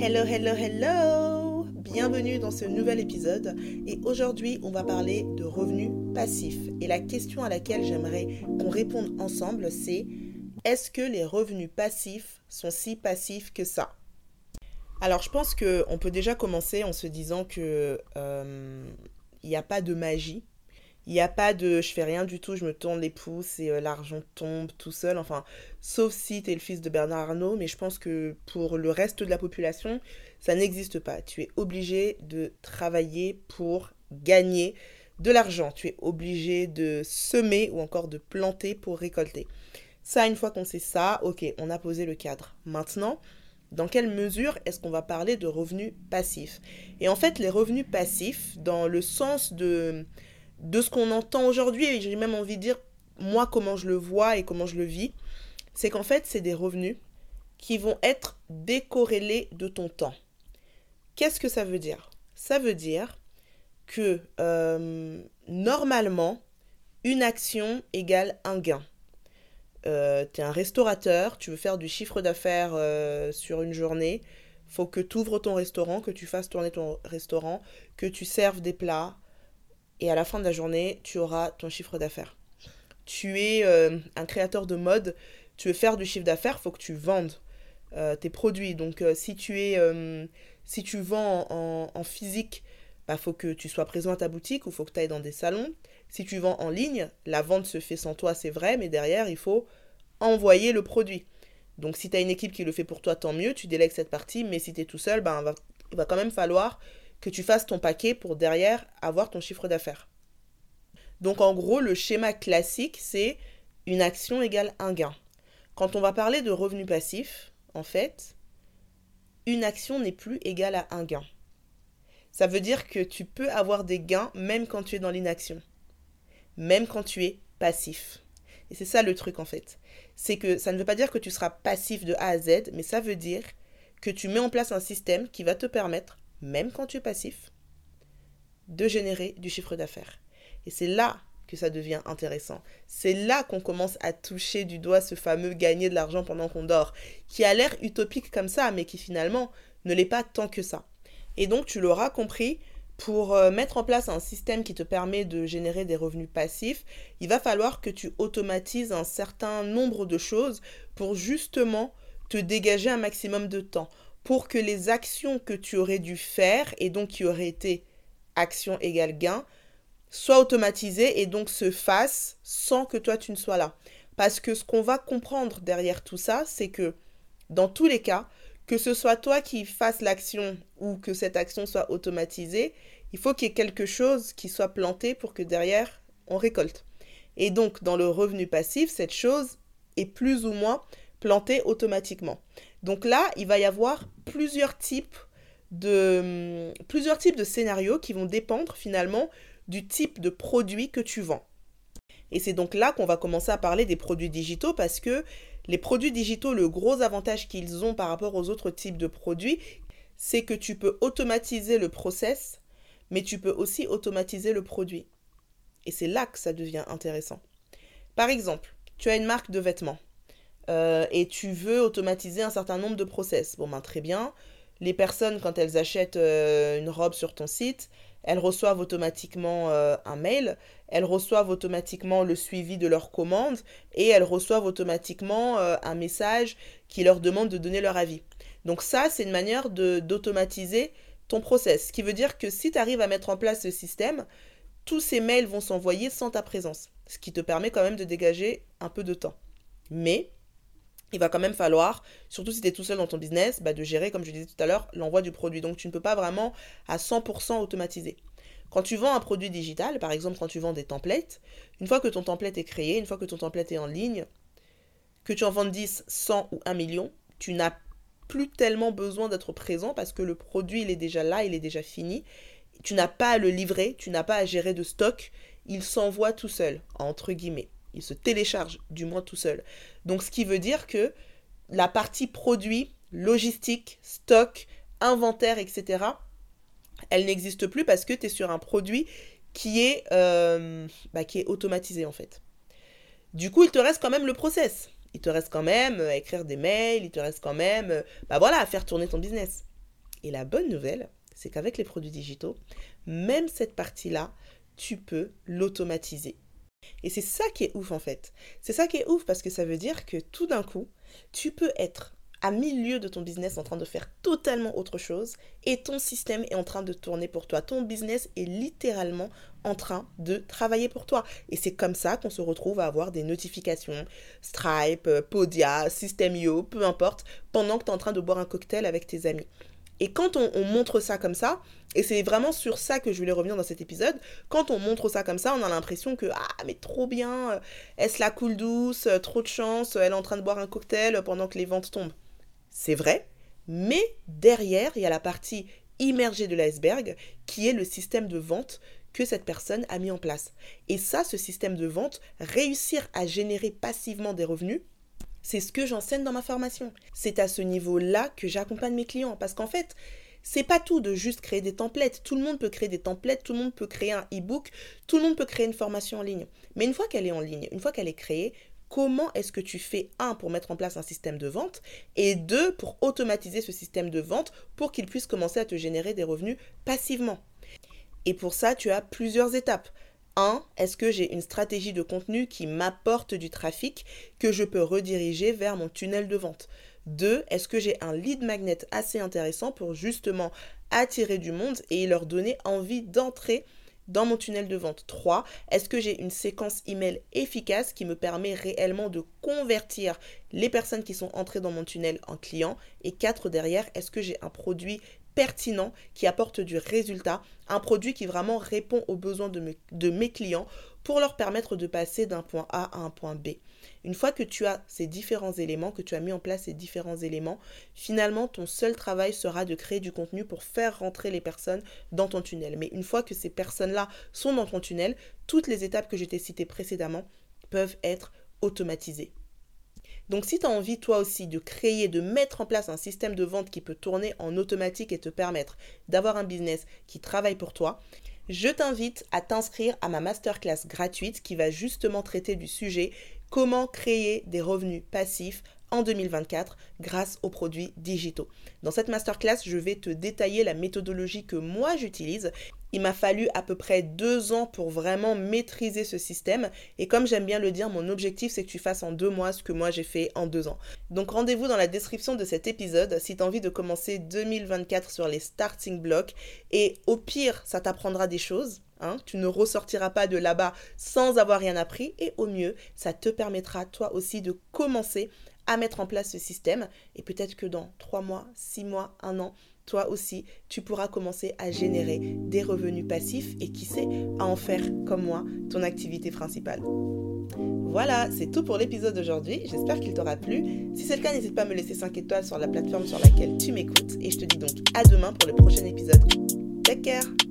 Hello, hello, hello. Bienvenue dans ce nouvel épisode. Et aujourd'hui on va parler de revenus passifs. Et la question à laquelle j'aimerais qu'on réponde ensemble c'est est-ce que les revenus passifs sont si passifs que ça? Alors je pense qu'on peut déjà commencer en se disant que euh, il n'y a pas de magie il n'y a pas de je fais rien du tout, je me tourne les pouces et euh, l'argent tombe tout seul. Enfin, sauf si tu es le fils de Bernard Arnault, mais je pense que pour le reste de la population, ça n'existe pas. Tu es obligé de travailler pour gagner de l'argent. Tu es obligé de semer ou encore de planter pour récolter. Ça, une fois qu'on sait ça, ok, on a posé le cadre. Maintenant, dans quelle mesure est-ce qu'on va parler de revenus passifs? Et en fait, les revenus passifs, dans le sens de de ce qu'on entend aujourd'hui, et j'ai même envie de dire, moi, comment je le vois et comment je le vis, c'est qu'en fait, c'est des revenus qui vont être décorrélés de ton temps. Qu'est-ce que ça veut dire? Ça veut dire que euh, normalement, une action égale un gain. Euh, tu es un restaurateur, tu veux faire du chiffre d'affaires euh, sur une journée, faut que tu ouvres ton restaurant, que tu fasses tourner ton restaurant, que tu serves des plats, et à la fin de la journée, tu auras ton chiffre d'affaires. Tu es euh, un créateur de mode, tu veux faire du chiffre d'affaires, il faut que tu vendes euh, tes produits. Donc euh, si tu es si tu vends en, physique, il bah, faut que tu sois présent à ta boutique ou faut que tu ailles dans des salons. Si tu vends en ligne, la vente se fait sans toi, c'est vrai, mais derrière, il faut envoyer le produit. Donc si tu as une équipe qui le fait pour toi, tant mieux, tu délègues cette partie, mais si tu es tout seul, ben, il va quand même falloir que tu fasses ton paquet pour derrière avoir ton chiffre d'affaires. Donc en gros, le schéma classique, c'est une action égale un gain. Quand on va parler de revenus passifs, en fait, une action n'est plus égale à un gain. Ça veut dire que tu peux avoir des gains même quand tu es dans l'inaction, même quand tu es passif. Et c'est ça le truc en fait. C'est que ça ne veut pas dire que tu seras passif de A à Z, mais ça veut dire que tu mets en place un système qui va te permettre même quand tu es passif, de générer du chiffre d'affaires. Et c'est là que ça devient intéressant. C'est là qu'on commence à toucher du doigt ce fameux gagner de l'argent pendant qu'on dort, qui a l'air utopique comme ça, mais qui finalement ne l'est pas tant que ça. Et donc tu l'auras compris, pour euh, mettre en place un système qui te permet de générer des revenus passifs, il va falloir que tu automatises un certain nombre de choses pour justement te dégager un maximum de temps pour que les actions que tu aurais dû faire, et donc qui auraient été action égale gain, soient automatisées et donc se fassent sans que toi tu ne sois là. Parce que ce qu'on va comprendre derrière tout ça, c'est que dans tous les cas, que ce soit toi qui fasses l'action ou que cette action soit automatisée, il faut qu'il y ait quelque chose qui soit planté pour que derrière on récolte. Et donc dans le revenu passif, cette chose est plus ou moins plantée automatiquement. Donc là, il va y avoir plusieurs types de, scénarios qui vont dépendre finalement du type de produit que tu vends. Et c'est donc là qu'on va commencer à parler des produits digitaux parce que les produits digitaux, le gros avantage qu'ils ont par rapport aux autres types de produits, c'est que tu peux automatiser le process, mais tu peux aussi automatiser le produit. Et c'est là que ça devient intéressant. Par exemple, tu as une marque de vêtements. Euh, et tu veux automatiser un certain nombre de process. Bon, ben très bien. Les personnes, quand elles achètent euh, une robe sur ton site, elles reçoivent automatiquement euh, un mail, elles reçoivent automatiquement le suivi de leur commande et elles reçoivent automatiquement un message qui leur demande de donner leur avis. Donc ça, c'est une manière d'automatiser ton process. Ce qui veut dire que si tu arrives à mettre en place ce système, tous ces mails vont s'envoyer sans ta présence. Ce qui te permet quand même de dégager un peu de temps. Mais il va quand même falloir, surtout si tu es tout seul dans ton business, bah, de gérer, comme je disais tout à l'heure, l'envoi du produit. Donc tu ne peux pas vraiment à 100% automatiser. Quand tu vends un produit digital, par exemple quand tu vends des templates, une fois que ton template est créé, une fois que ton template est en ligne, que tu en vendes 10, 100 ou 1 million, tu n'as plus tellement besoin d'être présent parce que le produit, il est déjà là, il est déjà fini. Tu n'as pas à le livrer, tu n'as pas à gérer de stock, il s'envoie tout seul, entre guillemets. Il se télécharge du moins tout seul. Donc ce qui veut dire que la partie produit, logistique, stock, inventaire, etc., elle n'existe plus parce que tu es sur un produit qui est, euh, bah, qui est automatisé en fait. Du coup, il te reste quand même le process. Il te reste quand même à écrire des mails, il te reste quand même, bah voilà, à faire tourner ton business. Et la bonne nouvelle, c'est qu'avec les produits digitaux, même cette partie-là, tu peux l'automatiser. Et c'est ça qui est ouf en fait. C'est ça qui est ouf parce que ça veut dire que tout d'un coup, tu peux être à milieu de ton business en train de faire totalement autre chose et ton système est en train de tourner pour toi. Ton business est littéralement en train de travailler pour toi. Et c'est comme ça qu'on se retrouve à avoir des notifications, Stripe, Podia, System.io, peu importe, pendant que tu es en train de boire un cocktail avec tes amis. Et quand on, montre ça comme ça, et c'est vraiment sur ça que je voulais revenir dans cet épisode, quand on montre ça comme ça, on a l'impression que, ah, mais trop bien, euh, est-ce la coule douce, euh, trop de chance, elle est en train de boire un cocktail pendant que les ventes tombent. C'est vrai, mais derrière, il y a la partie immergée de l'iceberg, qui est le système de vente que cette personne a mis en place. Et ça, ce système de vente, réussir à générer passivement des revenus, c'est ce que j'enseigne dans ma formation. C'est à ce niveau-là que j'accompagne mes clients. Parce qu'en fait, c'est pas tout de juste créer des templates. Tout le monde peut créer des templates, tout le monde peut créer un e-book, tout le monde peut créer une formation en ligne. Mais une fois qu'elle est en ligne, une fois qu'elle est créée, comment est-ce que tu fais, un, pour mettre en place un système de vente, et deux, pour automatiser ce système de vente pour qu'il puisse commencer à te générer des revenus passivement? Et pour ça, tu as plusieurs étapes. 1. Est-ce que j'ai une stratégie de contenu qui m'apporte du trafic que je peux rediriger vers mon tunnel de vente? 2. Est-ce que j'ai un lead magnet assez intéressant pour justement attirer du monde et leur donner envie d'entrer dans mon tunnel de vente? 3. Est-ce que j'ai une séquence email efficace qui me permet réellement de convertir les personnes qui sont entrées dans mon tunnel en clients Et 4 derrière, est-ce que j'ai un produit pertinent, qui apporte du résultat, un produit qui vraiment répond aux besoins de, mes clients pour leur permettre de passer d'un point A à un point B. Une fois que tu as ces différents éléments, que tu as mis en place ces différents éléments, finalement, ton seul travail sera de créer du contenu pour faire rentrer les personnes dans ton tunnel. Mais une fois que ces personnes-là sont dans ton tunnel, toutes les étapes que je t'ai citées précédemment peuvent être automatisées. Donc si tu as envie toi aussi de créer, de mettre en place un système de vente qui peut tourner en automatique et te permettre d'avoir un business qui travaille pour toi, je t'invite à t'inscrire à ma masterclass gratuite qui va justement traiter du sujet comment créer des revenus passifs en 2024 grâce aux produits digitaux. Dans cette masterclass, je vais te détailler la méthodologie que moi j'utilise. Il m'a fallu à peu près deux ans pour vraiment maîtriser ce système. Et comme j'aime bien le dire, mon objectif c'est que tu fasses en deux mois ce que moi j'ai fait en deux ans. Donc rendez-vous dans la description de cet épisode si tu as envie de commencer 2024 sur les starting blocks. Et au pire, ça t'apprendra des choses. Hein. tu ne ressortiras pas de là-bas sans avoir rien appris et au mieux, ça te permettra toi aussi de commencer à mettre en place ce système. Et peut-être que dans 3 mois, 6 mois, 1 an, toi aussi, tu pourras commencer à générer des revenus passifs et qui sait, à en faire comme moi ton activité principale. Voilà, c'est tout pour l'épisode d'aujourd'hui. J'espère qu'il t'aura plu. Si c'est le cas, n'hésite pas à me laisser 5 étoiles sur la plateforme sur laquelle tu m'écoutes. Et je te dis donc à demain pour le prochain épisode. Take care